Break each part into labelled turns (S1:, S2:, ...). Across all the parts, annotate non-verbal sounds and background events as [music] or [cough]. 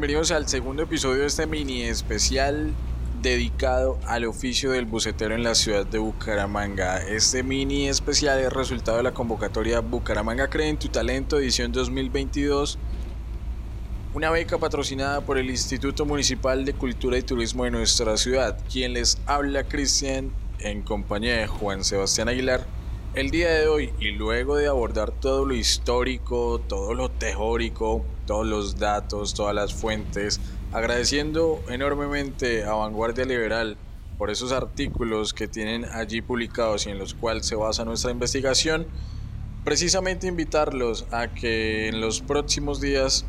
S1: Bienvenidos al segundo episodio de este mini especial dedicado al oficio del bucetero en la ciudad de Bucaramanga. Este mini especial es resultado de la convocatoria Bucaramanga Cree en tu Talento edición 2022, una beca patrocinada por el Instituto Municipal de Cultura y Turismo de nuestra ciudad. Quien les habla Cristian en compañía de Juan Sebastián Aguilar. El día de hoy y luego de abordar todo lo histórico, todo lo teórico, todos los datos, todas las fuentes, agradeciendo enormemente a Vanguardia Liberal por esos artículos que tienen allí publicados y en los cuales se basa nuestra investigación, precisamente invitarlos a que en los próximos días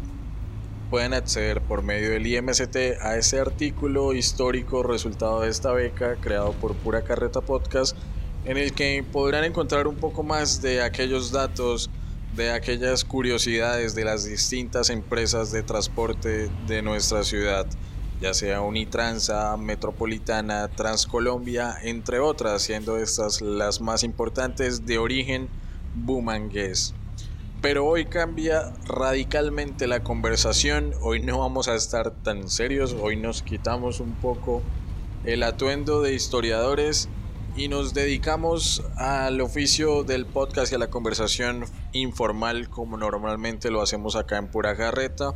S1: puedan acceder por medio del IMCT a ese artículo histórico resultado de esta beca creado por Pura Carreta Podcast, en el que podrán encontrar un poco más de aquellos datos de aquellas curiosidades de las distintas empresas de transporte de nuestra ciudad, ya sea Unitransa, Metropolitana, Transcolombia, entre otras, siendo estas las más importantes de origen bumangués. Pero hoy cambia radicalmente la conversación, hoy no vamos a estar tan serios, hoy nos quitamos un poco el atuendo de historiadores y nos dedicamos al oficio del podcast y a la conversación informal como normalmente lo hacemos acá en Pura Garreta.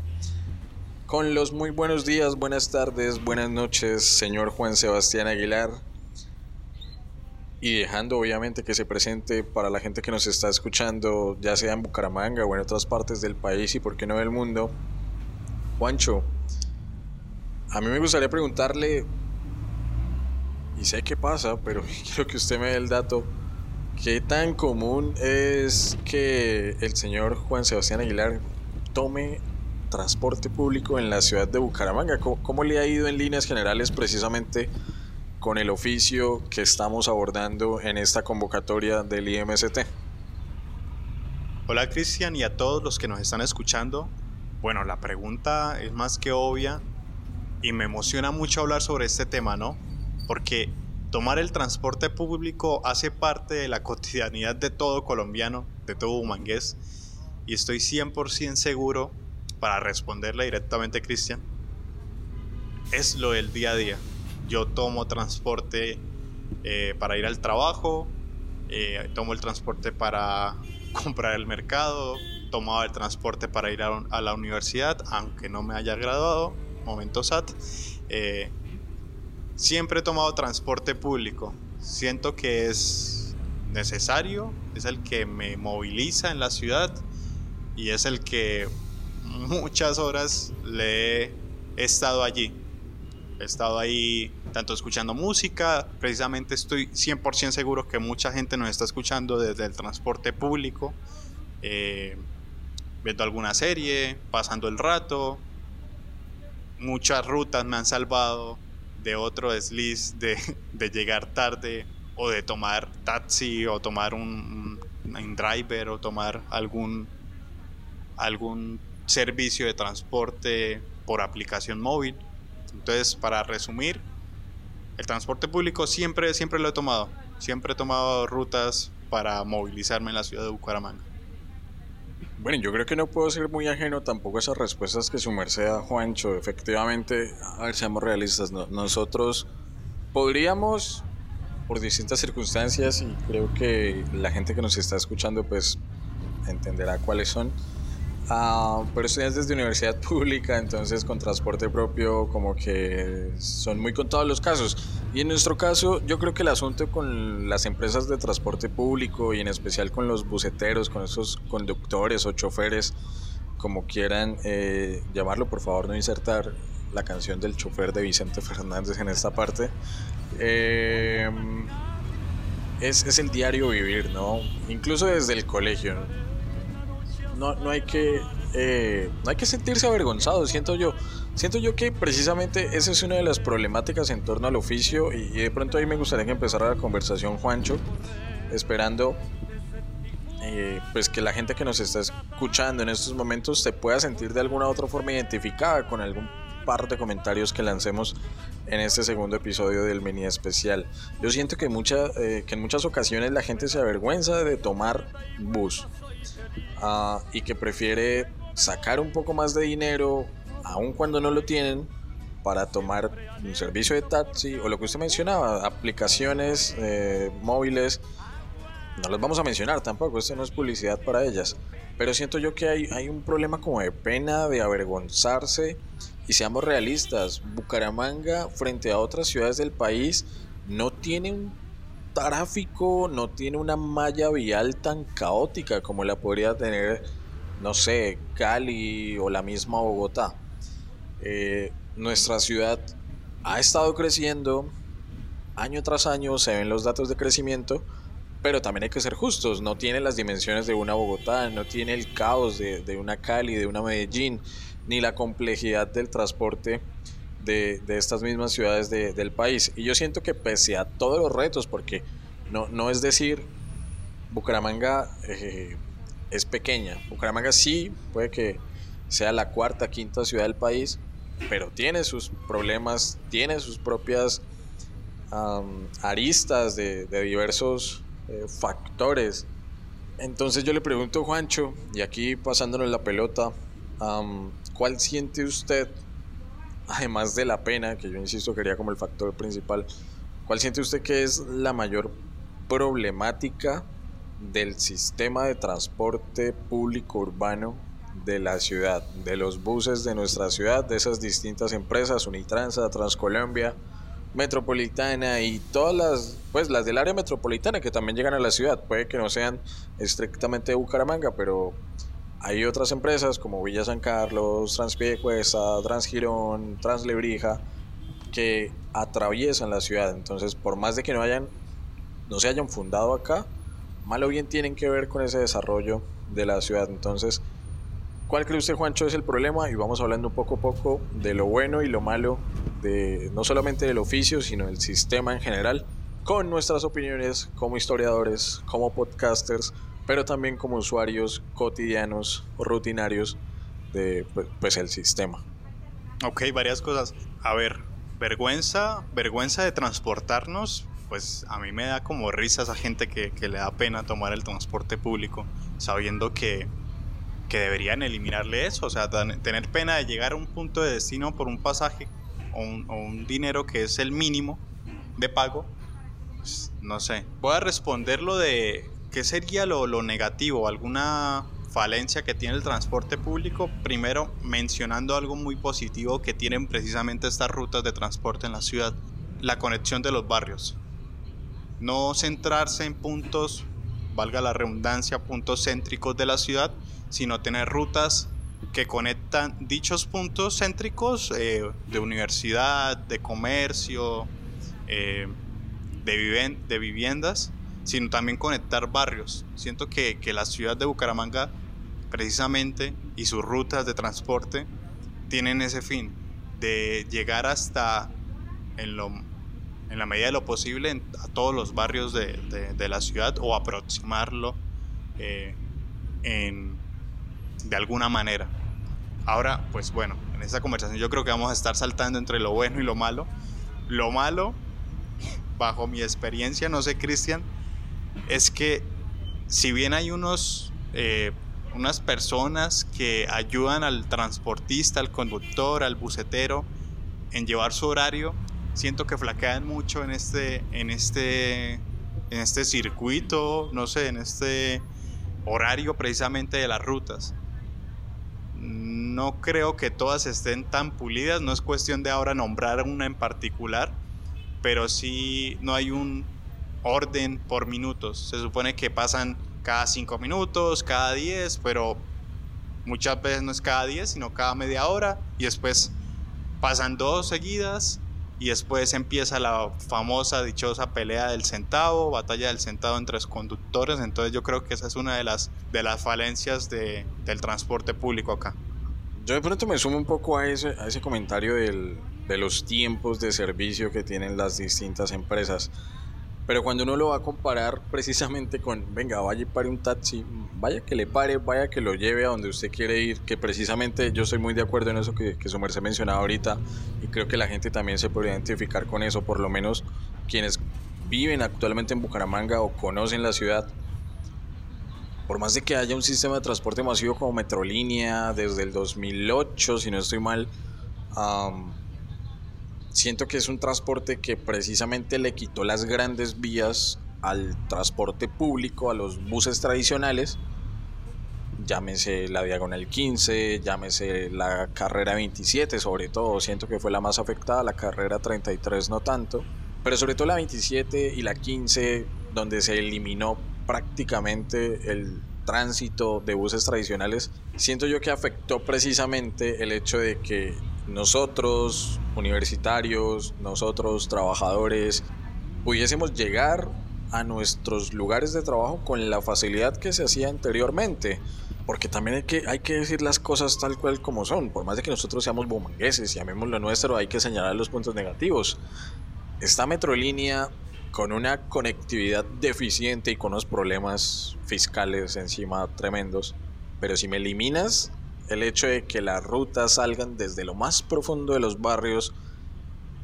S1: Con los muy buenos días, buenas tardes, buenas noches, señor Juan Sebastián Aguilar. Y dejando obviamente que se presente para la gente que nos está escuchando, ya sea en Bucaramanga o en otras partes del país y por qué no del mundo. Juancho, a mí me gustaría preguntarle y sé qué pasa, pero [laughs] quiero que usted me dé el dato. ¿Qué tan común es que el señor Juan Sebastián Aguilar tome transporte público en la ciudad de Bucaramanga? ¿Cómo, le ha ido en líneas generales precisamente con el oficio que estamos abordando en esta convocatoria del IMST?
S2: Hola Cristian y a todos los que nos están escuchando. Bueno, la pregunta es más que obvia y me emociona mucho hablar sobre este tema, ¿no? Porque tomar el transporte público hace parte de la cotidianidad de todo colombiano, de todo humangués, y estoy 100% seguro, para responderle directamente a Cristian, es lo del día a día. Yo tomo transporte eh, para ir al trabajo, eh, tomo el transporte para comprar el mercado, tomaba el transporte para ir a, la universidad, aunque no me haya graduado, momento SAT. Eh, Siempre he tomado transporte público. Siento que es necesario, es el que me moviliza en la ciudad y es el que muchas horas le he estado allí. He estado ahí tanto escuchando música, precisamente estoy 100% seguro que mucha gente nos está escuchando desde el transporte público, eh, viendo alguna serie, pasando el rato. Muchas rutas me han salvado de otro desliz de, [laughs] de llegar tarde o de tomar taxi o tomar un, un, driver o tomar algún, algún servicio de transporte por aplicación móvil. Entonces, para resumir, el transporte público siempre, siempre lo he tomado. Siempre he tomado rutas para movilizarme en la ciudad de Bucaramanga.
S1: Bueno, yo creo que no puedo ser muy ajeno tampoco a esas respuestas que su merced a Juancho. Efectivamente, a ver, seamos realistas, nosotros podríamos, por distintas circunstancias, y creo que la gente que nos está escuchando pues entenderá cuáles son, Uh, pero estudiantes de universidad [laughs] pública, entonces con transporte propio como que son muy contados los casos. Y en nuestro caso, yo creo que el asunto con las empresas de transporte público y en especial con los buceteros, con esos conductores o choferes, como quieran eh, llamarlo, por favor no insertar la canción del chofer de Vicente Fernández en esta parte. Eh, es, es el diario vivir, ¿no? Incluso desde el colegio, no, no hay que eh, no hay que sentirse avergonzado, siento yo. Siento yo que precisamente esa es una de las problemáticas en torno al oficio y, de pronto ahí me gustaría que empezara la conversación, Juancho, esperando eh, pues que la gente que nos está escuchando en estos momentos se pueda sentir de alguna u otra forma identificada con algún par de comentarios que lancemos en este segundo episodio del mini especial. Yo siento que, mucha, eh, que en muchas ocasiones la gente se avergüenza de tomar bus. Ah, y que prefiere sacar un poco más de dinero aun cuando no lo tienen, para tomar un servicio de taxi o lo que usted mencionaba, aplicaciones eh, móviles, no las vamos a mencionar tampoco, esto no es publicidad para ellas, pero siento yo que hay, hay un problema como de pena, de avergonzarse y seamos realistas, Bucaramanga frente a otras ciudades del país no tiene un tráfico, no tiene una malla vial tan caótica como la podría tener, no sé, Cali o la misma Bogotá. Eh, nuestra ciudad ha estado creciendo año tras año, se ven los datos de crecimiento, pero también hay que ser justos, no tiene las dimensiones de una Bogotá, no tiene el caos de, una Cali, de una Medellín, ni la complejidad del transporte de, estas mismas ciudades del país. Y yo siento que pese a todos los retos, porque no, no es decir, Bucaramanga eh, es pequeña, Bucaramanga sí puede que sea la cuarta, quinta ciudad del país, pero tiene sus problemas, tiene sus propias aristas de, diversos eh, factores. Entonces yo le pregunto, Juancho, y aquí pasándonos la pelota, ¿cuál siente usted, además de la pena, que yo insisto quería como el factor principal, cuál siente usted que es la mayor problemática del sistema de transporte público urbano de la ciudad, de los buses de nuestra ciudad, de esas distintas empresas, Unitransa, Transcolombia, Metropolitana y todas las, pues las del área metropolitana que también llegan a la ciudad. Puede que no sean estrictamente de Bucaramanga, pero hay otras empresas como Villa San Carlos, Transpiecuesta, Transgirón, Translebrija, que atraviesan la ciudad. Entonces, por más de que no hayan, no se hayan fundado acá, mal o bien tienen que ver con ese desarrollo de la ciudad. Entonces, ¿Cuál cree usted, Juancho, es el problema? Y vamos hablando poco a poco de lo bueno y lo malo, de no solamente del oficio, sino del sistema en general, con nuestras opiniones como historiadores, como podcasters, pero también como usuarios cotidianos o rutinarios de pues, pues, el sistema.
S2: Ok, varias cosas. A ver, vergüenza, vergüenza de transportarnos, pues a mí me da como risa esa gente que, que le da pena tomar el transporte público, sabiendo que que deberían eliminarle eso, o sea, tener pena de llegar a un punto de destino por un pasaje o un, dinero que es el mínimo de pago, pues, no sé. Voy a responder lo de qué sería lo, negativo, alguna falencia que tiene el transporte público, primero mencionando algo muy positivo que tienen precisamente estas rutas de transporte en la ciudad, la conexión de los barrios. No centrarse en puntos, valga la redundancia, puntos céntricos de la ciudad, sino tener rutas que conectan dichos puntos céntricos eh, de universidad, de comercio, eh, de, viviendas, sino también conectar barrios. Siento que, que, la ciudad de Bucaramanga, precisamente, y sus rutas de transporte tienen ese fin, de llegar hasta, en, lo, en la medida de lo posible, a todos los barrios de, de, la ciudad o aproximarlo eh, en de alguna manera. Ahora, pues bueno, en esta conversación yo creo que vamos a estar saltando entre lo bueno y lo malo. Lo malo, bajo mi experiencia, no sé, Cristian, es que si bien hay unos, eh, unas personas que ayudan al transportista, al conductor, al bucetero en llevar su horario, siento que flaquean mucho en este, en este, en este circuito, no sé, en este horario precisamente de las rutas. No creo que todas estén tan pulidas, no es cuestión de ahora nombrar una en particular, pero sí no hay un orden por minutos. Se supone que pasan cada cinco minutos, cada 10, pero muchas veces no es cada 10, sino cada media hora, y después pasan dos seguidas, y después empieza la famosa, dichosa pelea del centavo, batalla del centavo entre los conductores, entonces yo creo que esa es una de las, de las falencias de, del transporte público acá.
S1: Yo de pronto me sumo un poco a ese, a ese comentario del, de los tiempos de servicio que tienen las distintas empresas. Pero cuando uno lo va a comparar precisamente con, venga, vaya y pare un taxi, vaya que le pare, vaya que lo lleve a donde usted quiere ir, que precisamente yo estoy muy de acuerdo en eso que, que su merced mencionaba ahorita y creo que la gente también se puede identificar con eso, por lo menos quienes viven actualmente en Bucaramanga o conocen la ciudad. por más de que haya un sistema de transporte masivo como Metrolínea desde el 2008, si no estoy mal, siento que es un transporte que precisamente le quitó las grandes vías al transporte público, a los buses tradicionales, llámese la Diagonal 15, llámese la carrera 27, sobre todo, siento que fue la más afectada, la carrera 33 no tanto, pero sobre todo la 27 y la 15, donde se eliminó prácticamente el tránsito de buses tradicionales, siento yo que afectó precisamente el hecho de que nosotros, universitarios, nosotros, trabajadores, pudiésemos llegar a nuestros lugares de trabajo con la facilidad que se hacía anteriormente. Porque también hay que, hay que decir las cosas tal cual como son. Por más de que nosotros seamos bumangueses y amemos lo nuestro, hay que señalar los puntos negativos. Esta metrolínea con una conectividad deficiente y con unos problemas fiscales encima tremendos. Pero si me eliminas el hecho de que las rutas salgan desde lo más profundo de los barrios,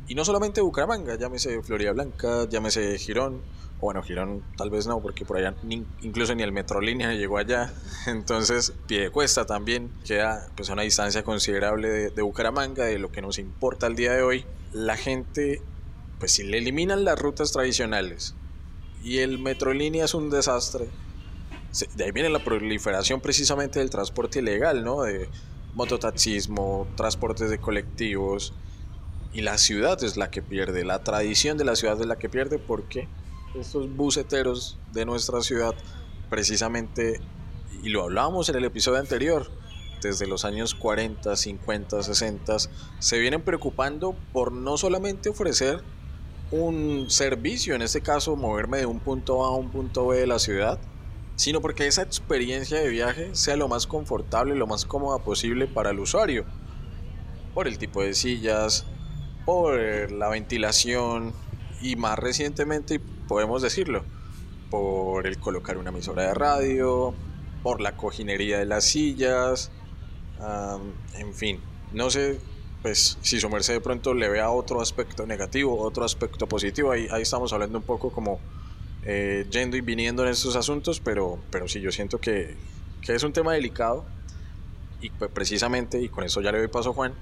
S1: y no solamente Bucaramanga, llámese Florida Blanca, llámese Girón, o bueno, Girón tal vez no, porque por allá incluso ni el Metrolínea llegó allá, [laughs] entonces Piedecuesta también queda pues, a una distancia considerable de, de Bucaramanga, de lo que nos importa al día de hoy. La gente pues si le eliminan las rutas tradicionales y el Metrolínea es un desastre, de ahí viene la proliferación precisamente del transporte ilegal, ¿no? De mototaxismo, transportes de colectivos, y la ciudad es la que pierde, la tradición de la ciudad es la que pierde porque estos buceteros de nuestra ciudad, precisamente, y lo hablábamos en el episodio anterior, desde los años 40, 50, 60, se vienen preocupando por no solamente ofrecer un servicio, en este caso moverme de un punto A a un punto B de la ciudad, sino porque esa experiencia de viaje sea lo más confortable, lo más cómoda posible para el usuario, por el tipo de sillas, por la ventilación y más recientemente, podemos decirlo, por el colocar una emisora de radio, por la cojinería de las sillas, en fin, no sé pues si su merced de pronto le vea otro aspecto negativo, otro aspecto positivo, ahí, ahí estamos hablando un poco como eh, yendo y viniendo en estos asuntos, pero, pero sí, yo siento que, que es un tema delicado y pues, precisamente, y con eso ya le doy paso a Juan,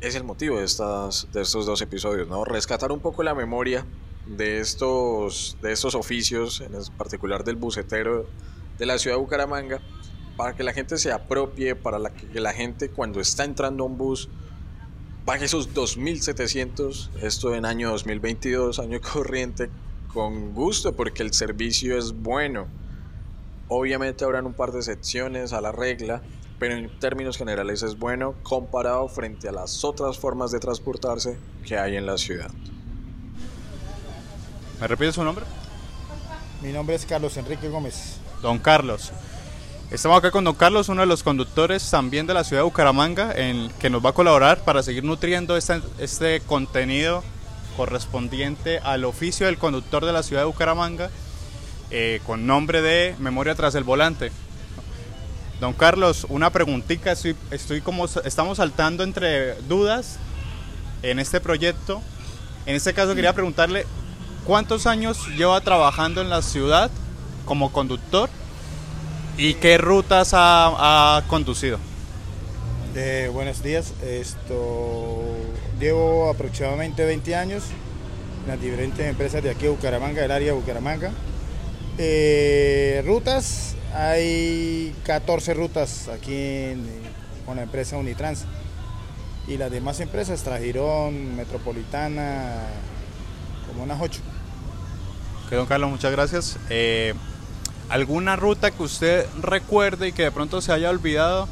S1: es el motivo de, estas, de estos dos episodios, ¿no? Rescatar un poco la memoria de estos, de estos oficios, en particular del bucetero de la ciudad de Bucaramanga, para que la gente se apropie, para la que la gente cuando está entrando a un bus pague esos 2.700, esto en año 2022, año [laughs] corriente, con gusto porque el servicio es bueno. Obviamente habrán un par de excepciones a la regla, pero en términos generales es bueno comparado frente a las otras formas de transportarse que hay en la ciudad.
S2: ¿Me repite su nombre?
S3: Mi nombre es Carlos Enrique Gómez.
S2: Don Carlos. Estamos acá con don Carlos, uno de los conductores también de la ciudad de Bucaramanga, en, que nos va a colaborar para seguir nutriendo este, este contenido correspondiente al oficio del conductor de la ciudad de Bucaramanga, eh, con nombre de Memoria tras el volante. Don Carlos, una preguntita, estoy, estoy como, estamos saltando entre dudas en este proyecto. En este caso quería preguntarle, ¿cuántos años lleva trabajando en la ciudad como conductor ¿Y qué rutas ha, conducido?
S3: Buenos días, esto llevo aproximadamente 20 años en las diferentes empresas de aquí de Bucaramanga, del área de Bucaramanga. Eh, rutas, hay 14 rutas aquí con la empresa Unitrans y las demás empresas, Trajirón, Metropolitana, como unas 8.
S2: Ok, don Carlos, muchas gracias. Eh, ¿Alguna ruta que usted recuerde y que de pronto se haya olvidado?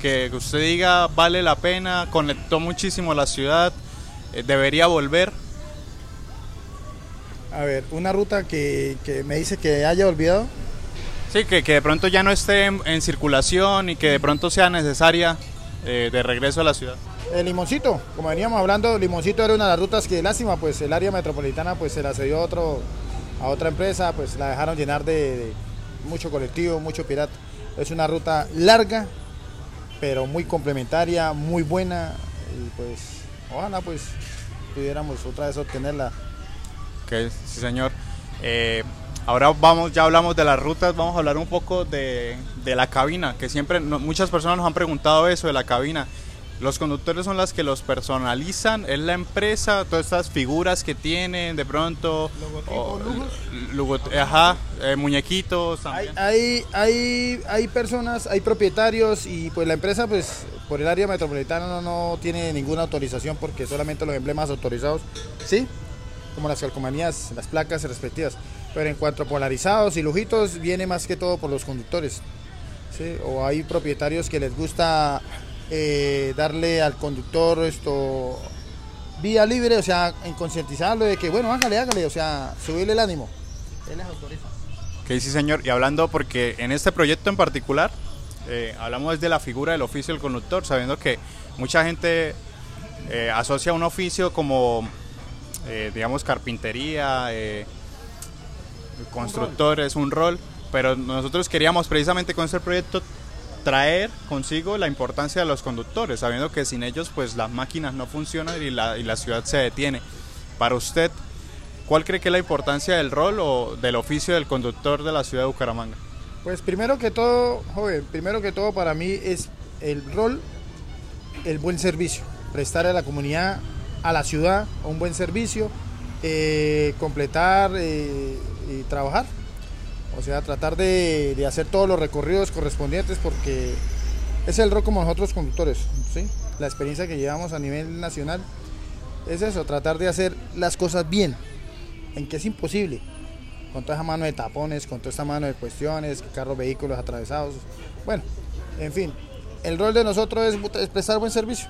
S2: Que usted diga vale la pena, conectó muchísimo la ciudad, eh, debería volver.
S3: A ver, una ruta que, me dice que haya olvidado.
S2: Sí, que, de pronto ya no esté en, circulación y que de pronto sea necesaria eh, de regreso a la ciudad.
S3: El Limoncito, como veníamos hablando, Limoncito era una de las rutas que lástima, pues el área metropolitana pues se la cedió a, otro, a otra empresa, pues la dejaron llenar de mucho colectivo, mucho pirata. Es una ruta larga, pero muy complementaria, muy buena y pues ojalá pues pudiéramos otra vez obtenerla.
S2: Ok, sí señor. Eh, Ahora vamos, ya hablamos de las rutas, vamos a hablar un poco de, de la cabina, que siempre muchas personas nos han preguntado eso de la cabina. Los conductores son las que los personalizan, es la empresa, todas estas figuras que tienen de pronto.
S3: Logotipos,
S2: ajá, eh, muñequitos.
S3: Hay, hay, hay, hay, personas, hay propietarios y pues la empresa pues por el área metropolitana no, no tiene ninguna autorización porque solamente los emblemas autorizados, sí, como las calcomanías, las placas respectivas. Pero en cuanto a polarizados y lujitos, viene más que todo por los conductores. ¿sí? O hay propietarios que les gusta eh, darle al conductor esto vía libre, o sea, en concientizarlo de que, bueno, hágale, hágale, o sea, subirle el ánimo. Él les autoriza.
S2: Ok, sí, señor. Y hablando, porque en este proyecto en particular, eh, hablamos de la figura del oficio del conductor, sabiendo que mucha gente eh, asocia un oficio como, digamos, carpintería, constructor es un rol, pero nosotros queríamos precisamente con este proyecto traer consigo la importancia de los conductores, sabiendo que sin ellos pues las máquinas no funcionan y la, y la ciudad se detiene. Para usted, ¿cuál cree que es la importancia del rol o del oficio del conductor de la ciudad de Bucaramanga?
S3: Pues primero que todo, joven, primero que todo para mí es el rol, el buen servicio, prestar a la comunidad, a la ciudad un buen servicio, eh, completar eh, y trabajar. O sea, tratar de, hacer todos los recorridos correspondientes porque es el rol como nosotros conductores, ¿sí? La experiencia que llevamos a nivel nacional es eso, tratar de hacer las cosas bien, en que es imposible, con toda esa mano de tapones, con toda esta mano de cuestiones, carros, vehículos atravesados, bueno, en fin, el rol de nosotros es prestar buen servicio,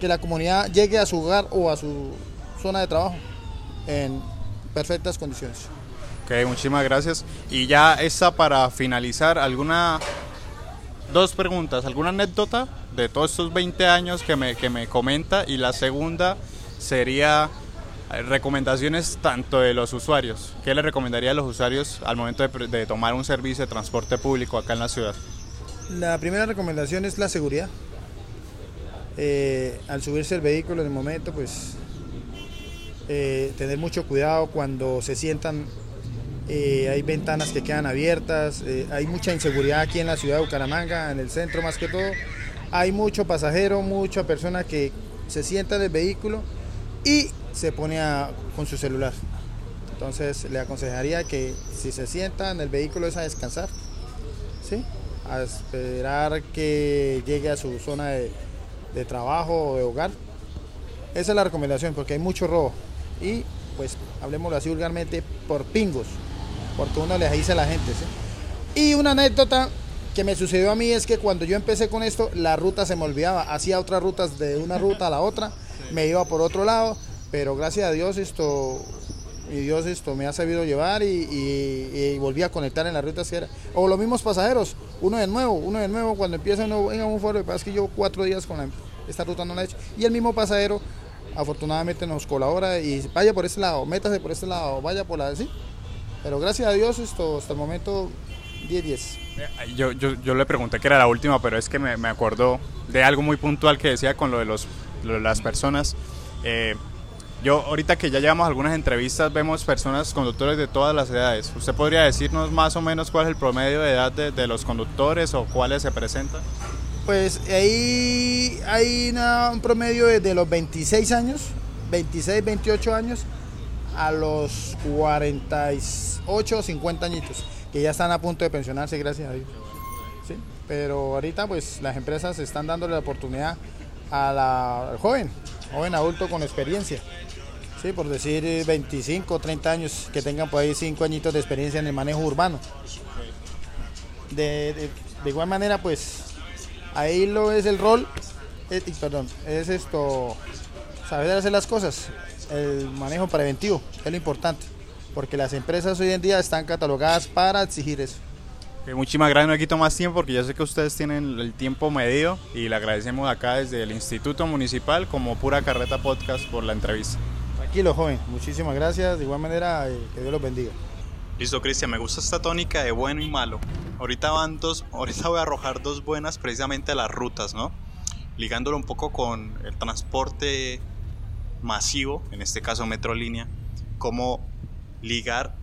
S3: que la comunidad llegue a su hogar o a su zona de trabajo en perfectas condiciones.
S2: Muchísimas gracias. Y ya esa para finalizar, alguna dos preguntas, alguna anécdota de todos estos 20 años que me, que me comenta y la segunda sería eh, recomendaciones tanto de los usuarios. ¿Qué le recomendaría a los usuarios al momento de, tomar un servicio de transporte público acá en la ciudad?
S3: La primera recomendación es la seguridad. Eh, al subirse el vehículo en el momento, pues eh, tener mucho cuidado cuando se sientan eh, hay ventanas que quedan abiertas, eh, hay mucha inseguridad aquí en la ciudad de Bucaramanga, en el centro más que todo. Hay mucho pasajero, mucha persona que se sienta en el vehículo y se pone con su celular. Entonces le aconsejaría que si se sienta en el vehículo es a descansar, ¿sí? a esperar que llegue a su zona de, trabajo o de hogar. Esa es la recomendación porque hay mucho robo y pues hablemoslo así vulgarmente por pingos porque uno les dice a la gente. Y una anécdota que me sucedió a mí es que cuando yo empecé con esto, la ruta se me olvidaba, hacía otras rutas de una ruta a la otra, me iba por otro lado, pero gracias a Dios esto, mi Dios esto me ha sabido llevar y, volví a conectar en la ruta era. O los mismos pasajeros, uno de nuevo, uno de nuevo, cuando empieza uno, venga un foro, pasa que yo cuatro días con esta ruta no la he hecho, y el mismo pasajero afortunadamente nos colabora y vaya por este lado, métase por este lado, vaya por la, ¿sí? Pero gracias a Dios esto hasta el momento 10-10.
S2: Yo, yo, yo, le pregunté que era la última, pero es que me, me acuerdo de algo muy puntual que decía con lo de, los, las personas. Eh, yo ahorita que ya llevamos algunas entrevistas vemos personas conductores de todas las edades. ¿Usted podría decirnos más o menos cuál es el promedio de edad de, de los conductores o cuáles se presentan?
S3: Pues ahí hay un promedio de los 26 años, 26, 28 años a los 48 o 50 añitos, que ya están a punto de pensionarse, gracias a Dios. Pero ahorita pues las empresas están dándole la oportunidad a la, al joven, joven adulto con experiencia. Sí, por decir 25 o 30 años, que tengan por ahí 5 añitos de experiencia en el manejo urbano. De, igual manera, pues ahí lo es el rol, eh, perdón, es esto, saber hacer las cosas, el manejo preventivo, es lo importante, porque las empresas hoy en día están catalogadas para exigir eso.
S2: muchísimas gracias, no quito más tiempo porque yo sé que ustedes tienen el tiempo medido y le agradecemos acá desde el Instituto Municipal como Pura Carreta Podcast por la entrevista.
S3: Tranquilo, joven, muchísimas gracias, de igual manera, eh, que Dios los bendiga.
S2: Listo, Cristian, me gusta esta tónica de bueno y malo. Ahorita van dos, [laughs] ahorita voy a arrojar dos buenas precisamente a las rutas, ¿no? Ligándolo un poco con el transporte masivo, en este caso Metrolínea, cómo ligar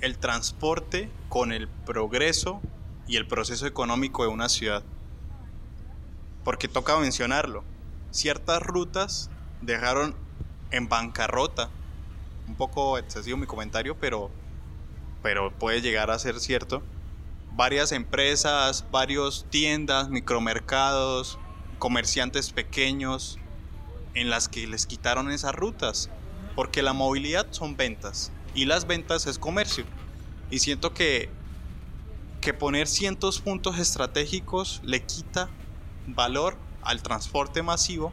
S2: el transporte con el progreso y el proceso económico de una ciudad. Porque toca mencionarlo. Ciertas rutas dejaron en bancarrota. Un poco excesivo mi comentario, pero, pero puede llegar a ser cierto. Varias empresas, varios tiendas, micromercados, comerciantes pequeños, en las que les quitaron esas rutas. Porque la movilidad son ventas y las ventas es comercio. Y siento que, que poner cientos puntos estratégicos le quita valor al transporte masivo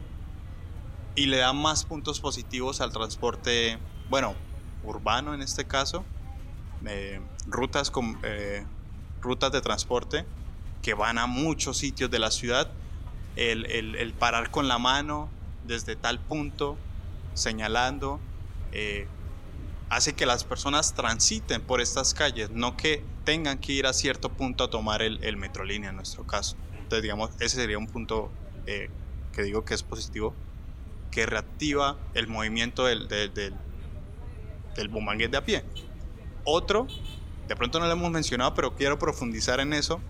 S2: y le da más puntos positivos al transporte, bueno, urbano en este caso, eh, rutas, con, eh, rutas de transporte que van a muchos sitios de la ciudad, el, el, parar con la mano desde tal punto, señalando, eh, hace que las personas transiten por estas calles, no que tengan que ir a cierto punto a tomar el, el metrolínea en nuestro caso. Entonces, digamos, ese sería un punto eh, que digo que es positivo, que reactiva el movimiento del, del, del, del de a pie. Otro, de pronto no lo hemos mencionado, pero quiero profundizar en eso,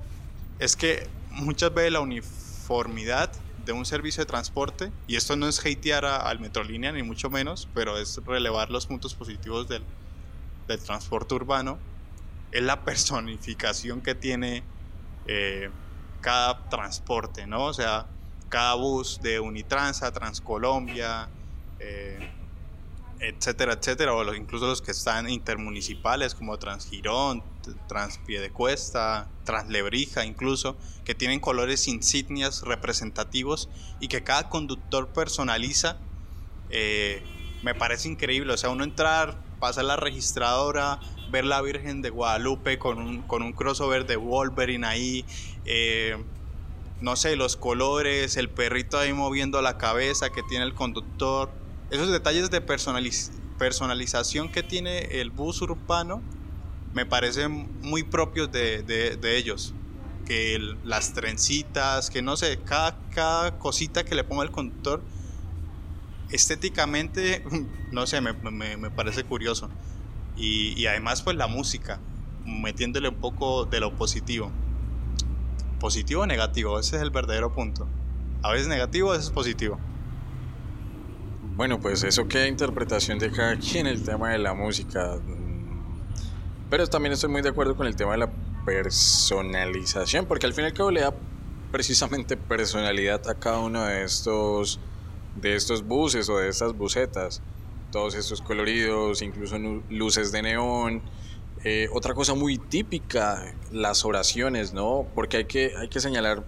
S2: es que muchas veces la uniformidad de un servicio de transporte, y esto no es hatear al Metrolínea ni mucho menos, pero es relevar los puntos positivos del, del transporte urbano, es la personificación que tiene eh, cada transporte, ¿no? O sea, cada bus de Unitransa, Transcolombia, eh, etcétera, etcétera, o incluso los que están intermunicipales como Transgirón, Transpiedecuesta, Translebrija incluso, que tienen colores insignias representativos y que cada conductor personaliza, eh, me parece increíble, o sea, uno entrar, pasar la registradora, ver la Virgen de Guadalupe con un, con un crossover de Wolverine ahí, eh, no sé, los colores, el perrito ahí moviendo la cabeza que tiene el conductor, esos detalles de personalización que tiene el bus urbano me parecen muy propios de, ellos. Que las trencitas, que no sé, cada, cada cosita que le ponga el conductor, estéticamente, [laughs] no sé, me, parece curioso. Y, y, además, pues la música, metiéndole un poco de lo positivo. Positivo o negativo, ese es el verdadero punto. A veces negativo, a veces positivo.
S1: Bueno, pues eso queda interpretación de cada quien el tema de la música. Pero también estoy muy de acuerdo con el tema de la personalización, porque al fin y al cabo le da precisamente personalidad a cada uno de estos, de estos buses o de estas busetas. Todos estos coloridos, incluso luces de neón. Eh, otra cosa muy típica, las oraciones, ¿no? Porque hay que, hay que señalar,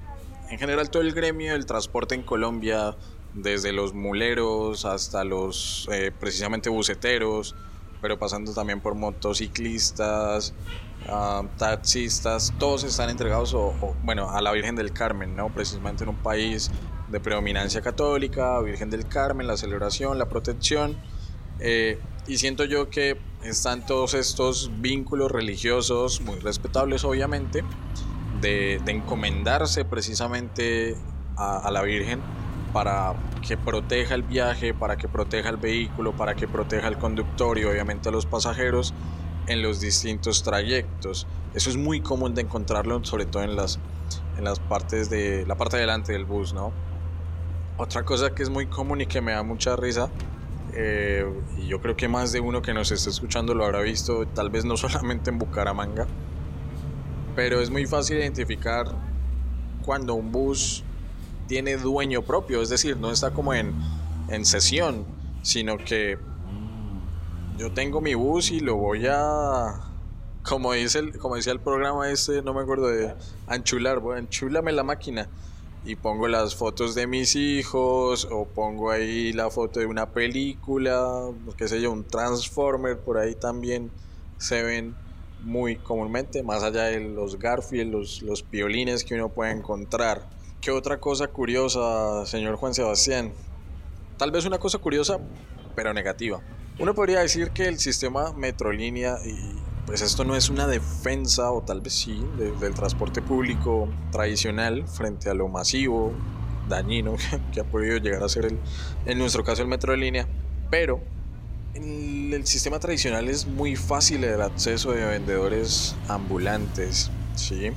S1: en general todo el gremio del transporte en Colombia desde los muleros hasta los eh, precisamente buceteros, pero pasando también por motociclistas, uh, taxistas, todos están entregados o, bueno, a la Virgen del Carmen, ¿no? precisamente en un país de predominancia católica, Virgen del Carmen, la celebración, la protección. Eh, y siento yo que están todos estos vínculos religiosos muy respetables, obviamente, de, de encomendarse precisamente a, a la Virgen para que proteja el viaje, para que proteja el vehículo, para que proteja el conductor y obviamente a los pasajeros en los distintos trayectos. Eso es muy común de encontrarlo, sobre todo en las, en las partes de la parte delante del bus, ¿no? Otra cosa que es muy común y que me da mucha risa, eh, y yo creo que más de uno que nos está escuchando lo habrá visto, tal vez no [laughs] solamente en Bucaramanga, pero es muy fácil identificar cuando un bus tiene dueño propio, es decir, no está como en, en sesión, sino que yo tengo mi bus y lo voy a, como dice el, como decía el programa ese, no me acuerdo de anchular, bueno, la máquina y pongo las fotos de mis hijos o pongo ahí la foto de una película, qué sé yo, un Transformer, por ahí también se ven muy comúnmente, más allá de los Garfield, los, los piolines que uno puede encontrar. ¿Qué otra cosa curiosa, señor Juan Sebastián? Tal vez una cosa curiosa, pero negativa. Uno podría decir que el sistema Metrolínea, y pues esto no es una defensa, o tal vez sí, del transporte público tradicional frente a lo masivo, dañino [laughs] que ha podido llegar a ser el, en nuestro caso el Metrolínea, pero en el sistema tradicional es muy fácil el acceso de vendedores ambulantes, ¿sí?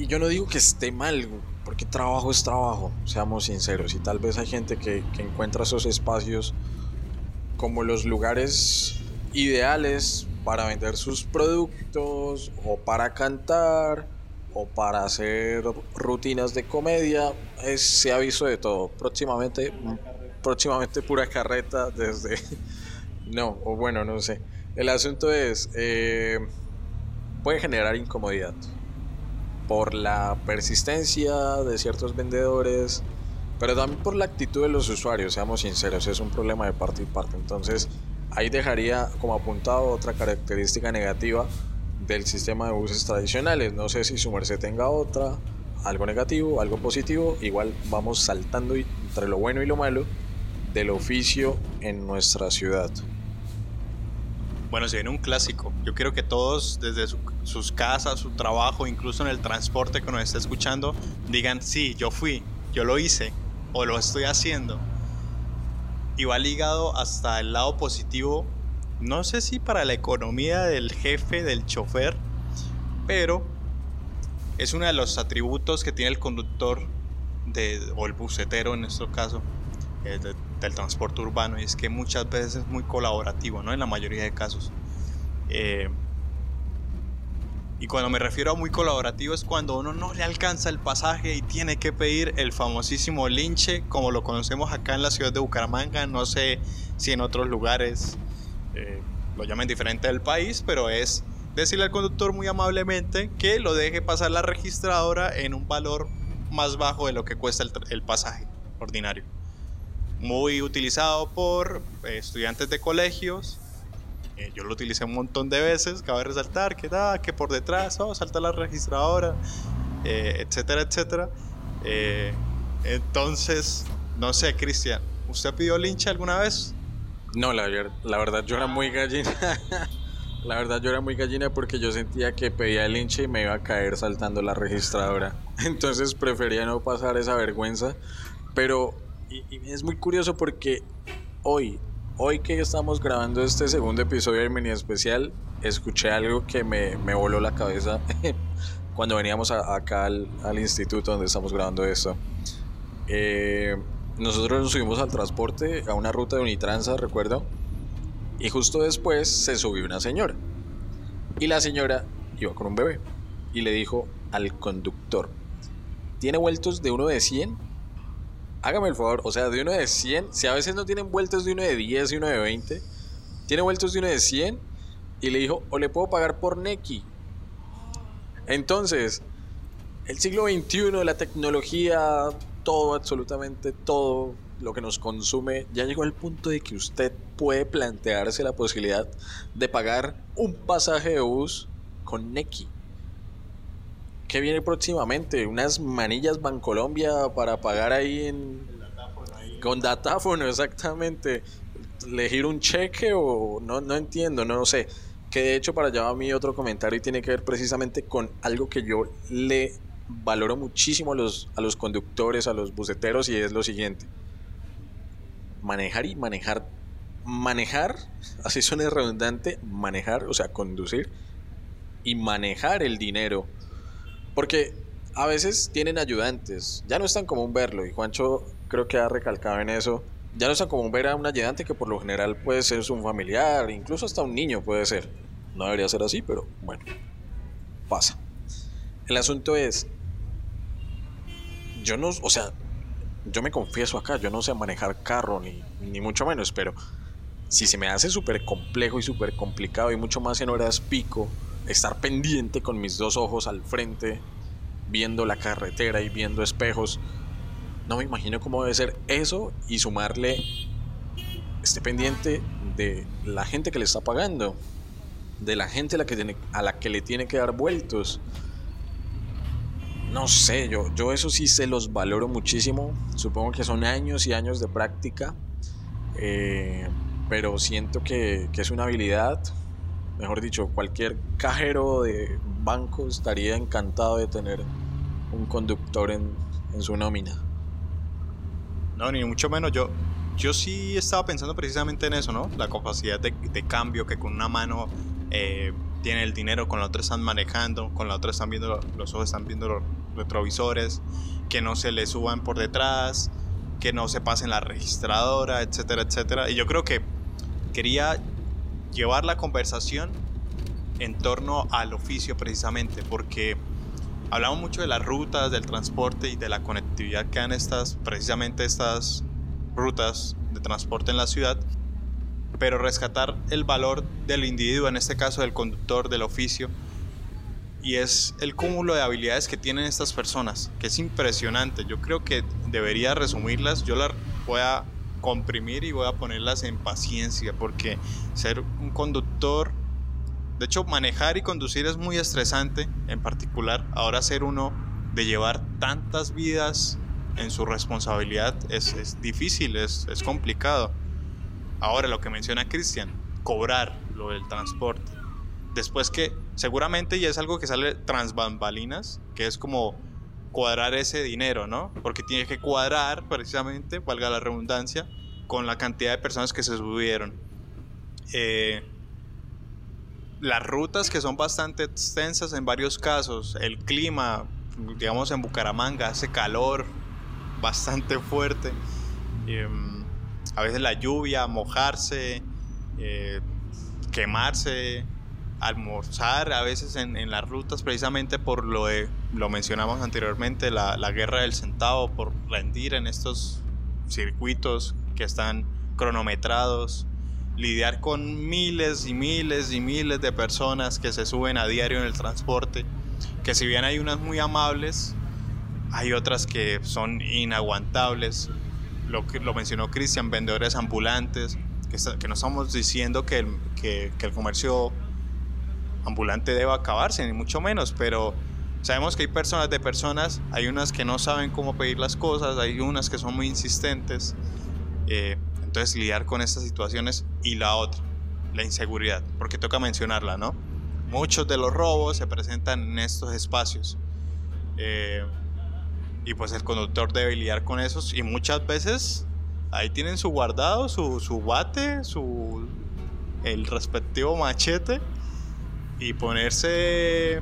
S1: Y yo no digo que esté mal, porque trabajo es trabajo, seamos sinceros. Y tal vez hay gente que, encuentra esos espacios como los lugares ideales para vender sus productos o para cantar o para hacer rutinas de comedia. Es, se ha visto de todo. Próximamente, próximamente pura carreta desde... [laughs] No, o bueno, no sé. El asunto es, eh, puede generar incomodidad por la persistencia de ciertos vendedores, pero también por la actitud de los usuarios, seamos sinceros, es un problema de parte y parte. Entonces, ahí dejaría como apuntado otra característica negativa del sistema de buses tradicionales. No sé si su merced tenga otra, algo negativo, algo positivo. Igual vamos saltando entre lo bueno y lo malo del oficio en nuestra ciudad.
S2: Bueno, se viene un clásico. Yo quiero que todos, desde sus casas, su trabajo, incluso en el transporte que nos esté escuchando, digan, sí, yo fui, yo lo hice o lo estoy haciendo. Y va ligado hasta el lado positivo, no sé si para la economía del jefe, del chofer, pero es uno de los atributos que tiene el conductor de, o el bucetero en nuestro caso, eh, del transporte urbano y es que muchas veces es muy colaborativo, ¿no? En la mayoría de casos. Eh, y cuando me refiero a muy colaborativo es cuando uno no le alcanza el pasaje y tiene que pedir el famosísimo linche, como lo conocemos acá en la ciudad de Bucaramanga. No sé si en otros lugares eh, lo llamen diferente del país, pero es decirle al conductor muy amablemente que lo deje pasar la registradora en un valor más bajo de lo que cuesta el pasaje ordinario muy utilizado por eh, estudiantes de colegios. Eh, yo lo utilicé un montón de veces, cabe resaltar que, da que por detrás, oh, salta la registradora, eh, etcétera, etcétera. entonces, no sé, Cristian, ¿usted pidió lincha alguna vez?
S1: No, la, la verdad yo era muy gallina. [laughs] la verdad yo era muy gallina porque yo sentía que pedía el hincha y me iba a caer saltando la registradora. [laughs] Entonces prefería no pasar esa vergüenza. Pero y, es muy curioso porque hoy, hoy que estamos grabando este segundo episodio de mini especial, escuché algo que me, me voló la cabeza [laughs] cuando veníamos acá al, al, instituto donde estamos grabando esto. Eh, nosotros nos subimos al transporte a una ruta de Unitransa, recuerdo, y justo después se subió una señora. Y la señora iba con un bebé y le dijo al conductor, ¿tiene vueltos de uno de 100? Hágame el favor, o sea, de uno de 100, si a veces no tienen vueltos de uno de 10 y uno de 20, tiene vueltos de uno de 100 y le dijo, o le puedo pagar por Neki. Entonces, el siglo XXI, la tecnología, todo, absolutamente todo lo que nos consume, ya llegó al punto de que usted puede plantearse la posibilidad de pagar un pasaje de bus con Neki. ¿Qué viene próximamente? Unas manillas Bancolombia para pagar ahí en... Con datáfono, exactamente. ¿Elegir un cheque o no, no entiendo, no, sé. Que de hecho para allá va mi otro comentario y tiene que ver precisamente con algo que yo le valoro muchísimo a los, a los conductores, a los buceteros y es lo siguiente. Manejar y manejar. Manejar, [laughs] así suena redundante, manejar, o sea, conducir y manejar el dinero porque a veces tienen ayudantes, ya no es tan común verlo, y Juancho creo que ha recalcado en eso. Ya no es tan común ver a un ayudante que por lo general puede ser un familiar, incluso hasta un niño puede ser. No debería ser así, pero bueno, pasa. El asunto es, yo no, o sea, yo me confieso acá, yo no sé manejar carro ni, ni mucho menos, pero si se me hace súper complejo y súper complicado y mucho más en horas pico, estar pendiente con mis dos ojos al frente, viendo la carretera y viendo espejos. No me imagino cómo debe ser eso y sumarle este pendiente de la gente que le está pagando, de la gente a la que, tiene, a la que le tiene que dar vueltos. No sé, yo, yo eso sí se los valoro muchísimo. Supongo que son años y años de práctica. Eh, pero siento que, que es una habilidad mejor dicho, cualquier cajero de banco estaría encantado de tener un conductor en, su nómina.
S2: No, ni mucho menos. Yo, yo sí estaba pensando precisamente en eso, ¿no? La capacidad de, cambio que con una mano eh, tiene el dinero, con la otra están manejando, con la otra están viendo los ojos, están viendo los retrovisores, que no se le suban por detrás, que no se pasen la registradora, etcétera, etcétera. Y yo creo que quería llevar la conversación en torno al oficio precisamente, porque hablamos mucho de las rutas, del transporte y de la conectividad que dan estas, precisamente estas rutas de transporte en la ciudad, pero rescatar el valor del individuo, en este caso del conductor, del oficio, y es el cúmulo de habilidades que tienen estas personas, que es impresionante. Yo creo que debería resumirlas, yo las voy a comprimir y voy a ponerlas en paciencia, porque ser un conductor, de hecho manejar y conducir es muy estresante, en particular ahora ser uno de llevar tantas vidas en su responsabilidad es, es difícil, es, es complicado. Ahora lo que menciona Cristian, cobrar lo del transporte. Después que seguramente ya es algo que sale tras bambalinas, que es como cuadrar ese dinero, ¿no? Porque tiene que cuadrar precisamente, valga la redundancia, con la cantidad de personas que se subieron. Eh, las rutas que son bastante extensas en varios casos, el clima, digamos en Bucaramanga, hace calor bastante fuerte. Em, a veces la lluvia, mojarse, eh, quemarse, almorzar a veces en, las rutas precisamente por lo de, lo mencionamos anteriormente, la, la, guerra del centavo, por rendir en estos circuitos que están cronometrados, lidiar con miles y miles y miles de personas que se suben a diario en el transporte, que si bien hay unas muy amables, hay otras que son inaguantables, lo lo mencionó Cristian, vendedores ambulantes, que, que no estamos diciendo que el, que, que el comercio ambulante deba acabarse, ni mucho menos, pero sabemos que hay personas de personas, hay unas que no saben cómo pedir las cosas, hay unas que son muy insistentes, eh, entonces lidiar con estas situaciones y la otra, la inseguridad, porque toca mencionarla, ¿no? Muchos de los robos se presentan en estos espacios. Eh, y pues el conductor debe lidiar con esos y muchas veces ahí tienen su guardado, su, su bate, su, el respectivo machete y ponerse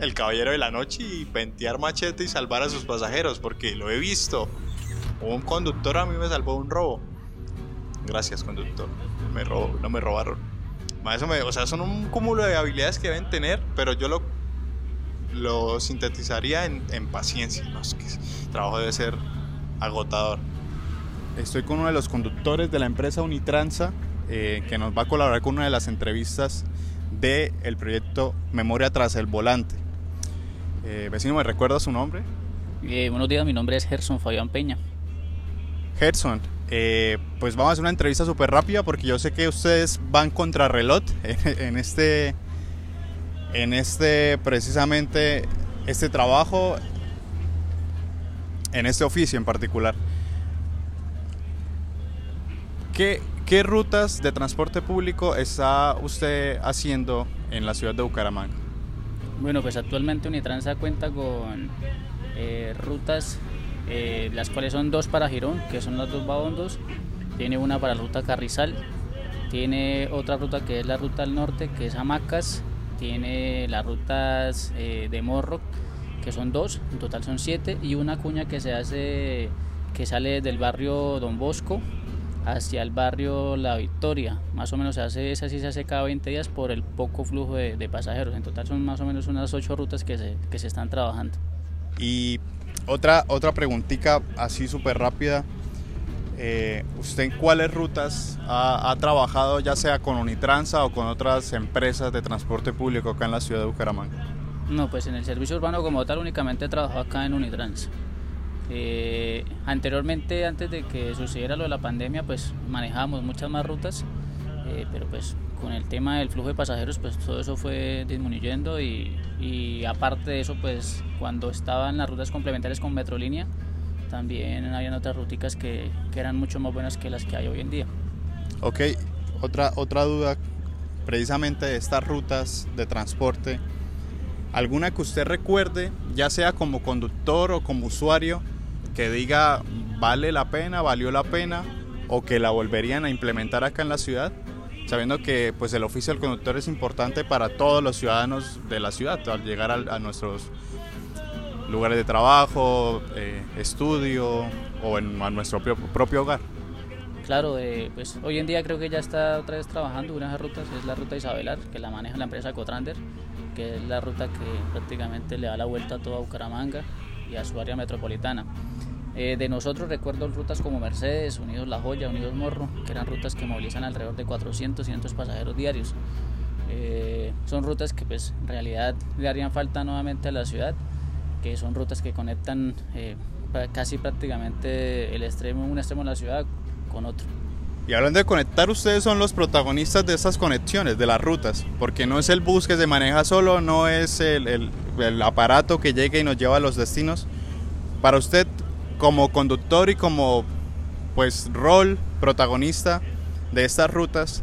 S2: el caballero de la noche y pentear machete y salvar a sus pasajeros, porque lo he visto. Un conductor a mí me salvó un robo. Gracias, conductor. Me robó, no me robaron. Eso o sea, son un cúmulo de habilidades que deben tener, pero yo lo, lo sintetizaría en, en paciencia. ¿no? Que el trabajo debe ser agotador.
S4: Estoy con uno de los conductores de la empresa Unitransa eh, que nos va a colaborar con una de las entrevistas del el proyecto Memoria tras el volante. Eh, vecino, ¿me recuerda su nombre?
S5: Eh, buenos días, mi nombre es Gerson Fabián Peña.
S4: Gerson, eh, pues vamos a hacer una entrevista súper rápida porque yo sé que ustedes van contra reloj [laughs] en, este, en este, precisamente, este trabajo, en este oficio en particular. ¿Qué, ¿Qué rutas de transporte público está usted haciendo en la ciudad de Bucaramanga?
S5: Bueno, pues actualmente Unitransa cuenta con eh, rutas, eh, las cuales son dos para Girón, que son las dos Babondos, tiene una para la ruta Carrizal, tiene otra ruta que es la ruta al norte, que es Hamacas, tiene las rutas eh, de Morro, que son dos, en total son siete, y una cuña que se hace, que sale del barrio Don Bosco, hacia el barrio La Victoria. Más o menos se hace, esa sí se hace cada 20 días por el poco flujo de, pasajeros. En total son más o menos unas 8 rutas que se, que se están trabajando.
S4: Y otra, otra preguntita así súper rápida. Eh, ¿Usted en cuáles rutas ha, ha, trabajado, ya sea con Unitransa o con otras empresas de transporte público acá en la ciudad de Bucaramanga?
S5: No, pues en el servicio urbano como tal únicamente he trabajado acá en Unitransa. Eh, anteriormente, antes de que sucediera lo de la pandemia, pues manejábamos muchas más rutas, eh, pero pues con el tema del flujo de pasajeros, pues todo eso fue disminuyendo y, y aparte de eso, pues cuando estaban las rutas complementarias con Metrolínea, también habían otras ruticas que, que, eran mucho más buenas que las que hay hoy en día.
S4: Ok, otra, otra duda precisamente de estas rutas de transporte, alguna que usted recuerde, ya sea como conductor o como usuario, que diga vale la pena, valió la pena
S2: o que la volverían a implementar acá en la ciudad? Sabiendo que pues el oficio del conductor es importante para todos los ciudadanos de la ciudad al llegar a, nuestros lugares de trabajo, eh, estudio o en, a nuestro propio, hogar.
S5: Claro, eh, pues hoy en día creo que ya está otra vez trabajando una de esas rutas, es la ruta Isabelar, que la maneja la empresa Cotrander, que es la ruta que prácticamente le da la vuelta a toda Bucaramanga a su área metropolitana. Eh, de nosotros recuerdo rutas como Mercedes, Unidos La Joya, Unidos Morro, que eran rutas que movilizan alrededor de 400, 500 pasajeros diarios. Eh, son rutas que pues en realidad le harían falta nuevamente a la ciudad, que son rutas que conectan eh, casi prácticamente el extremo, un extremo de la ciudad con otro.
S2: Y hablando de conectar, ustedes son los protagonistas de estas conexiones, de las rutas, porque no es el bus que se maneja solo, no es el, aparato que llega y nos lleva a los destinos. Para usted, como conductor y como pues rol protagonista de estas rutas,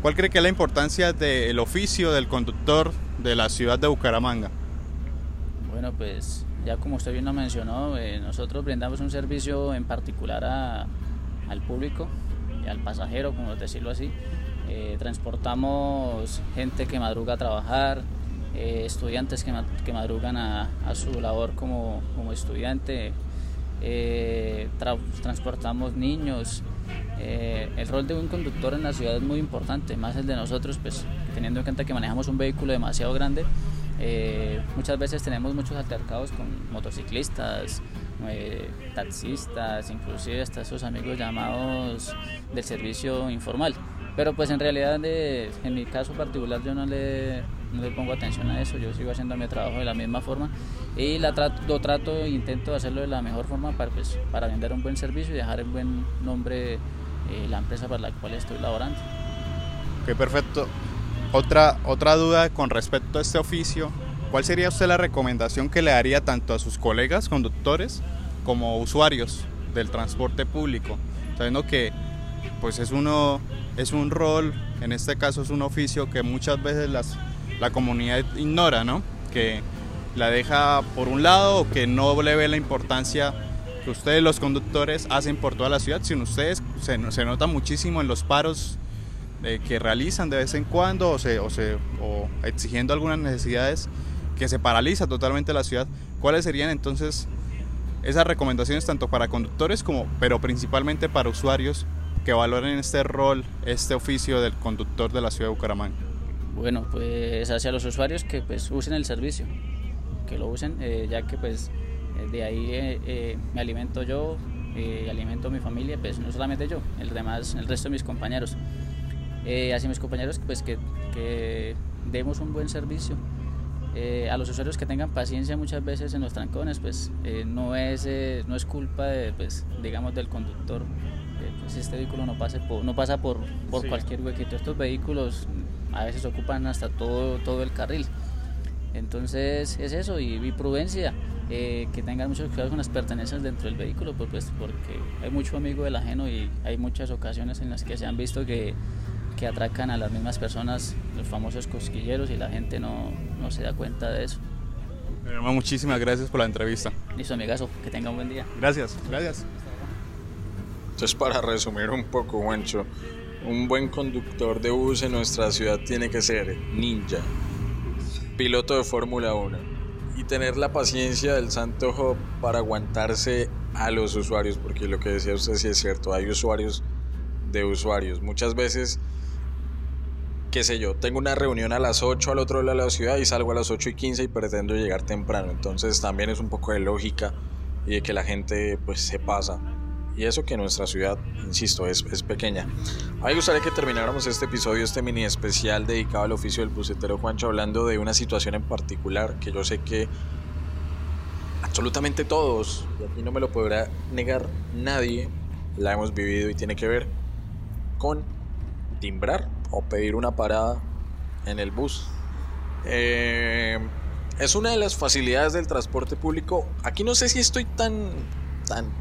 S2: ¿cuál cree que es la importancia del oficio del conductor de la ciudad de Bucaramanga?
S5: Bueno, pues ya como usted bien lo mencionó, eh, nosotros brindamos un servicio en particular al público al pasajero, como decirlo así. Eh, transportamos gente que madruga a trabajar, eh, estudiantes que, madrugan a, a, su labor como, como estudiante, eh, transportamos niños. Eh, el rol de un conductor en la ciudad es muy importante, más el de nosotros, pues teniendo en cuenta que manejamos un vehículo demasiado grande, eh, muchas veces tenemos muchos altercados con motociclistas, taxistas, inclusive hasta esos amigos llamados del servicio informal. Pero pues en realidad en mi caso particular yo no le, no le pongo atención a eso, yo sigo haciendo mi trabajo de la misma forma y la trato, lo trato intento hacerlo de la mejor forma para, pues, para vender un buen servicio y dejar en buen nombre eh, la empresa para la cual estoy laborando.
S2: Ok, perfecto. Otra, otra duda con respecto a este oficio, ¿cuál sería usted la recomendación que le daría tanto a sus colegas conductores como usuarios del transporte público? Sabiendo que pues es uno es un rol, en este caso es un oficio que muchas veces las, la comunidad ignora, ¿no? Que la deja por un lado o que no le ve la importancia que ustedes los conductores hacen por toda la ciudad, sino ustedes se, se nota muchísimo en los paros eh, que realizan de vez en cuando o, se, o, se, o exigiendo algunas necesidades que se paraliza totalmente la ciudad. ¿Cuáles serían entonces esas recomendaciones tanto para conductores como, pero principalmente para usuarios que valoren este rol, este oficio del conductor de la ciudad de Bucaramanga?
S5: Bueno, pues hacia los usuarios que pues usen el servicio, que lo usen, eh, ya que pues eh, de ahí eh, me alimento yo, y alimento a mi familia, pues no solamente yo, el demás, el resto de mis compañeros. hacia mis compañeros pues que, que demos un buen servicio, a los usuarios que tengan paciencia muchas veces en los trancones, pues no, es, no es culpa de, pues, digamos, del conductor pues este vehículo no, pase por, no pasa por, por cualquier huequito. Estos vehículos a veces ocupan hasta todo, todo el carril. Entonces es eso, y, prudencia, eh, que tengan mucho cuidado con las pertenencias dentro del vehículo, pues, pues, porque hay mucho amigo del ajeno y hay muchas ocasiones en las que se han visto que, que atracan a las mismas personas, los famosos cosquilleros, y la gente no, no se da cuenta de eso.
S2: muchísimas gracias por la entrevista.
S5: Listo, amigazo, que tenga un buen día.
S2: Gracias, gracias.
S1: Entonces, para resumir un poco, Juancho, un buen conductor de bus en nuestra ciudad tiene que ser ninja, piloto de Fórmula 1 y tener la paciencia del santo Job para aguantarse a los usuarios, porque lo que decía usted sí es cierto, hay usuarios de usuarios. Muchas veces, qué sé yo, tengo una reunión a las 8 al otro lado de la ciudad y salgo a las 8 y 15 y pretendo llegar temprano. Entonces también es un poco de lógica y de que la gente pues se pasa. Y eso que nuestra ciudad, insisto, es, es pequeña. A mí me gustaría que termináramos este episodio, este mini especial dedicado al oficio del bucetero Juancho, hablando de una situación en particular que yo sé que absolutamente todos, y aquí no me lo podrá negar nadie, la hemos vivido y tiene que ver con timbrar o pedir una parada en el bus. Eh, es una de las facilidades del transporte público. Aquí no sé si estoy tan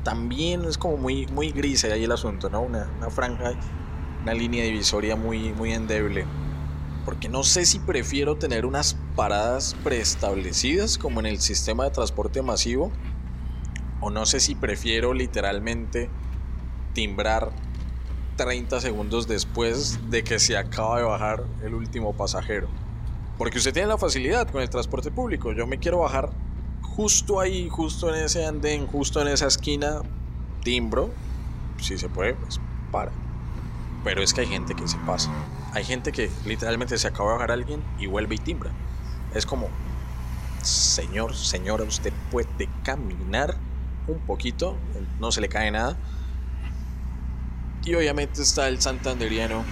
S1: también es como muy, muy gris ahí el asunto, ¿no? Una, una, franja, una línea divisoria muy, muy endeble. Porque no sé si prefiero tener unas paradas preestablecidas como en el sistema de transporte masivo, o no sé si prefiero literalmente timbrar 30 segundos después de que se acaba de bajar el último pasajero. Porque usted tiene la facilidad con el transporte público. Yo me quiero bajar justo ahí, justo en ese andén, justo en esa esquina, timbro. Si se puede, pues para. Pero es que hay gente que se pasa. Hay gente que literalmente se acaba de bajar alguien y vuelve y timbra. Es como, señor, señora, usted puede caminar un poquito, no se le cae nada. Y obviamente está el santanderiano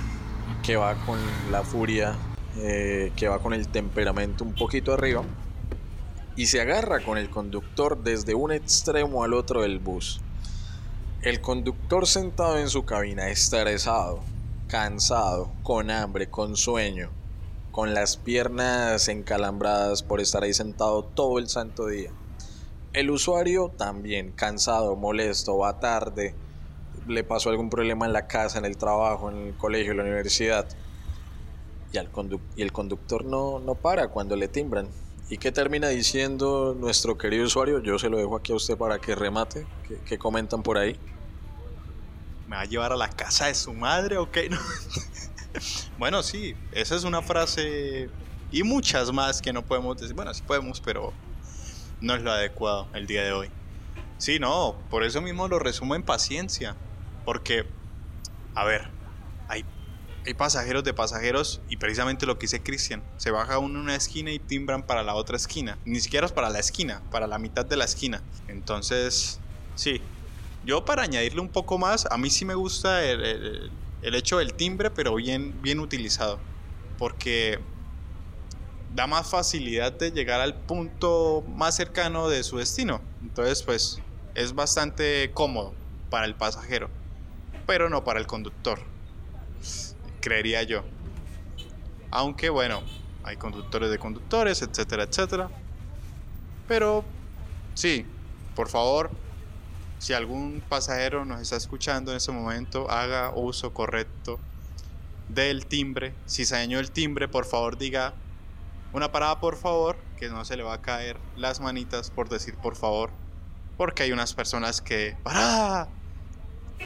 S1: que va con la furia, eh, que va con el temperamento un poquito arriba y se agarra con el conductor desde un extremo al otro del bus. El conductor sentado en su cabina, estresado, cansado, con hambre, con sueño, con las piernas encalambradas por estar ahí sentado todo el santo día. El usuario también cansado, molesto, va tarde, le pasó algún problema en la casa, en el trabajo, en el colegio, en la universidad. Y, y el conductor no, no para cuando le timbran. ¿Y qué termina diciendo nuestro querido usuario? Yo se lo dejo aquí a usted para que remate. ¿Qué, comentan por ahí?
S2: ¿Me va a llevar a la casa de su madre o qué? [laughs] bueno, sí, esa es una frase y muchas más que no podemos decir. Bueno, sí podemos, pero no es lo adecuado el día de hoy. Sí, no, por eso mismo lo resumo en paciencia. Porque, a ver, hay pasajeros de pasajeros y precisamente lo que dice Cristian, se baja uno en una esquina y timbran para la otra esquina, ni siquiera es para la esquina, para la mitad de la esquina. Entonces, sí, yo para añadirle un poco más, a mí sí me gusta el, hecho del timbre, pero bien, bien utilizado, porque da más facilidad de llegar al punto más cercano de su destino. Entonces, pues es bastante cómodo para el pasajero, pero no para el conductor creería yo. Aunque bueno, hay conductores de conductores, etcétera, etcétera. Pero sí, por favor, si algún pasajero nos está escuchando en este momento, haga uso correcto del timbre. Si se dañó el timbre, por favor diga una parada, por favor, que no se le va a caer las manitas por decir por favor. Porque hay unas personas que ¡Parada!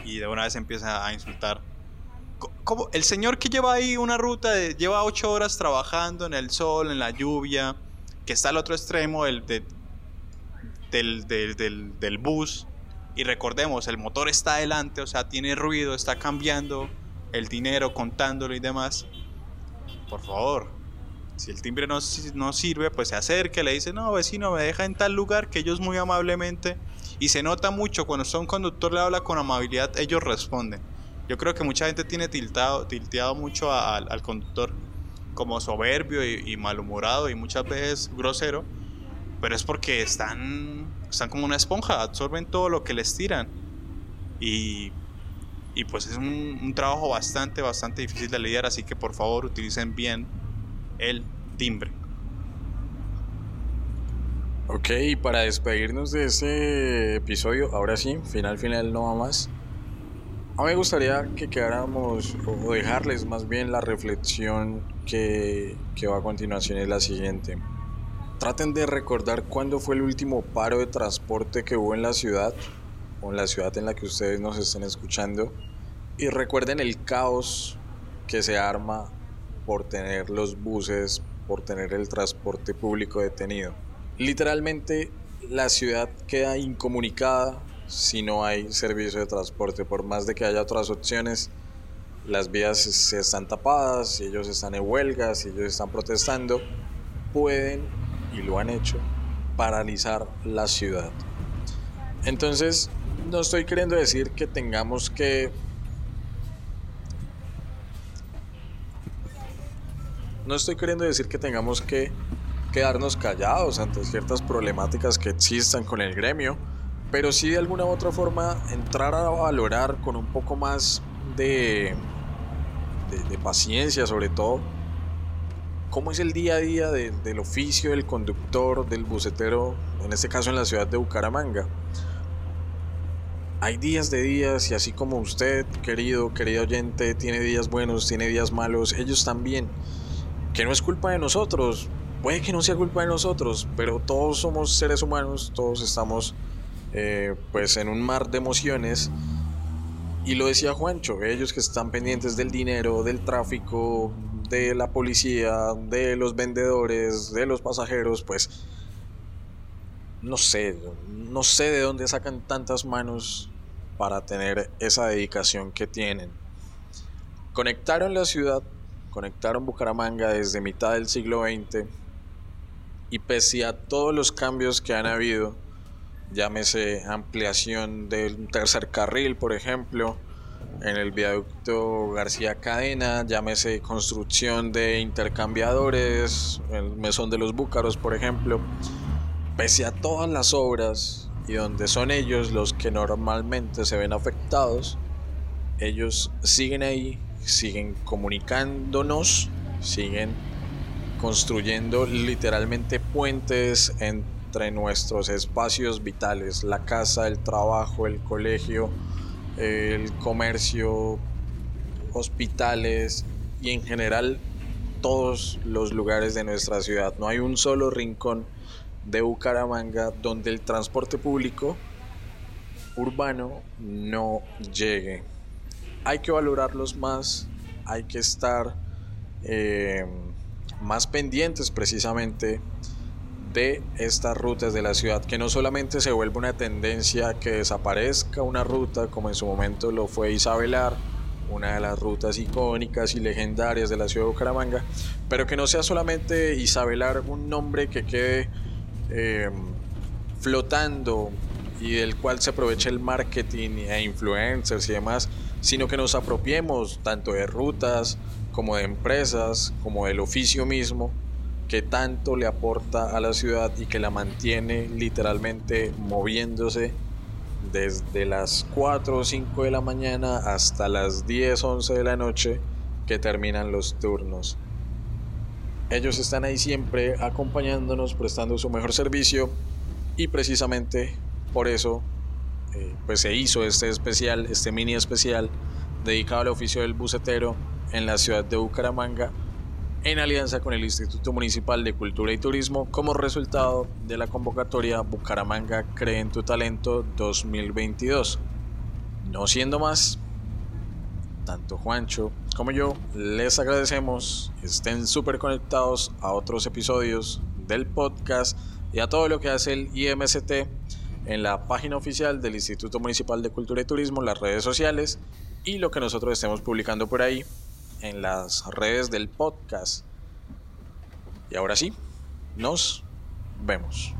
S2: Y de una vez empieza a insultar. Como el señor que lleva ahí una ruta, lleva ocho horas trabajando en el sol, en la lluvia, que está al otro extremo del, del, del, del, bus, y recordemos, el motor está adelante, o sea, tiene ruido, está cambiando el dinero, contándolo y demás. Por favor, si el timbre no, no sirve, pues se acerque, le dice, no, vecino, me deja en tal lugar, que ellos muy amablemente, y se nota mucho cuando un conductor le habla con amabilidad, ellos responden. Yo creo que mucha gente tiene tiltado, tilteado mucho al conductor como soberbio y, malhumorado y muchas veces grosero, pero es porque están, están como una esponja, absorben todo lo que les tiran. Y, y pues es un, un, trabajo bastante, bastante difícil de lidiar, así que por favor utilicen bien el timbre.
S1: Ok, y para despedirnos de este episodio, ahora sí, final, final, no va más. A mí me gustaría que quedáramos o dejarles más bien la reflexión que, que va a continuación es la siguiente. Traten de recordar cuándo fue el último paro de transporte que hubo en la ciudad o en la ciudad en la que ustedes nos estén escuchando y recuerden el caos que se arma por tener los buses, por tener el transporte público detenido. Literalmente la ciudad queda incomunicada si no hay servicio de transporte. Por más de que haya otras opciones, las vías se están tapadas, ellos están en huelga, si ellos están protestando, pueden, y lo han hecho, paralizar la ciudad. Entonces, no estoy queriendo decir que tengamos que... No estoy queriendo decir que tengamos que quedarnos callados ante ciertas problemáticas que existan con el gremio pero sí de alguna u otra forma entrar a valorar con un poco más de, de, paciencia sobre todo cómo es el día a día del oficio del conductor, del bucetero, en este caso en la ciudad de Bucaramanga. Hay días de días y así como usted, querido, querido oyente, tiene días buenos, tiene días malos, ellos también. Que no es culpa de nosotros, puede que no sea culpa de nosotros, pero todos somos seres humanos, todos estamos eh, pues en un mar de emociones Y lo decía Juancho, ellos que están pendientes del dinero, del tráfico, de la policía, de los vendedores, de los pasajeros, pues no sé, no sé de dónde sacan tantas manos para tener esa dedicación que tienen. Conectaron la ciudad, conectaron Bucaramanga desde mitad del siglo XX y pese a todos los cambios que han habido, llámese ampliación del tercer carril, por ejemplo, en el viaducto García Cadena, llámese construcción de intercambiadores, el mesón de los Búcaros, por ejemplo, pese a todas las obras y donde son ellos los que normalmente se ven afectados, ellos siguen ahí, siguen comunicándonos, siguen construyendo literalmente puentes entre nuestros espacios vitales, la casa, el trabajo, el colegio, el comercio, hospitales y en general todos los lugares de nuestra ciudad. No hay un solo rincón de Bucaramanga donde el transporte público urbano no llegue. Hay que valorarlos más, hay que estar eh, más pendientes precisamente de estas rutas de la ciudad, que no solamente se vuelva una tendencia que desaparezca una ruta, como en su momento lo fue Isabelar, una de las rutas icónicas y legendarias de la ciudad de Bucaramanga, pero que no sea solamente Isabelar un nombre que quede eh, flotando y del cual se aproveche el marketing e influencers y demás, sino que nos apropiemos tanto de rutas como de empresas, como del oficio mismo, que tanto le aporta a la ciudad y que la mantiene literalmente moviéndose desde las 4 o 5 de la mañana hasta las 10, 11 de la noche que terminan los turnos. Ellos están ahí siempre acompañándonos, prestando su mejor servicio y precisamente por eso eh, pues se hizo este especial, este mini especial dedicado al oficio del bucetero en la ciudad de Bucaramanga en alianza con el Instituto Municipal de Cultura y Turismo como resultado de la convocatoria Bucaramanga Cree en tu Talento 2022. No siendo más, tanto Juancho como yo les agradecemos, estén súper conectados a otros episodios del podcast y a todo lo que hace el IMST en la página oficial del Instituto Municipal de Cultura y Turismo, las redes sociales y lo que nosotros estemos publicando por ahí en las redes del podcast. Y ahora sí, nos vemos.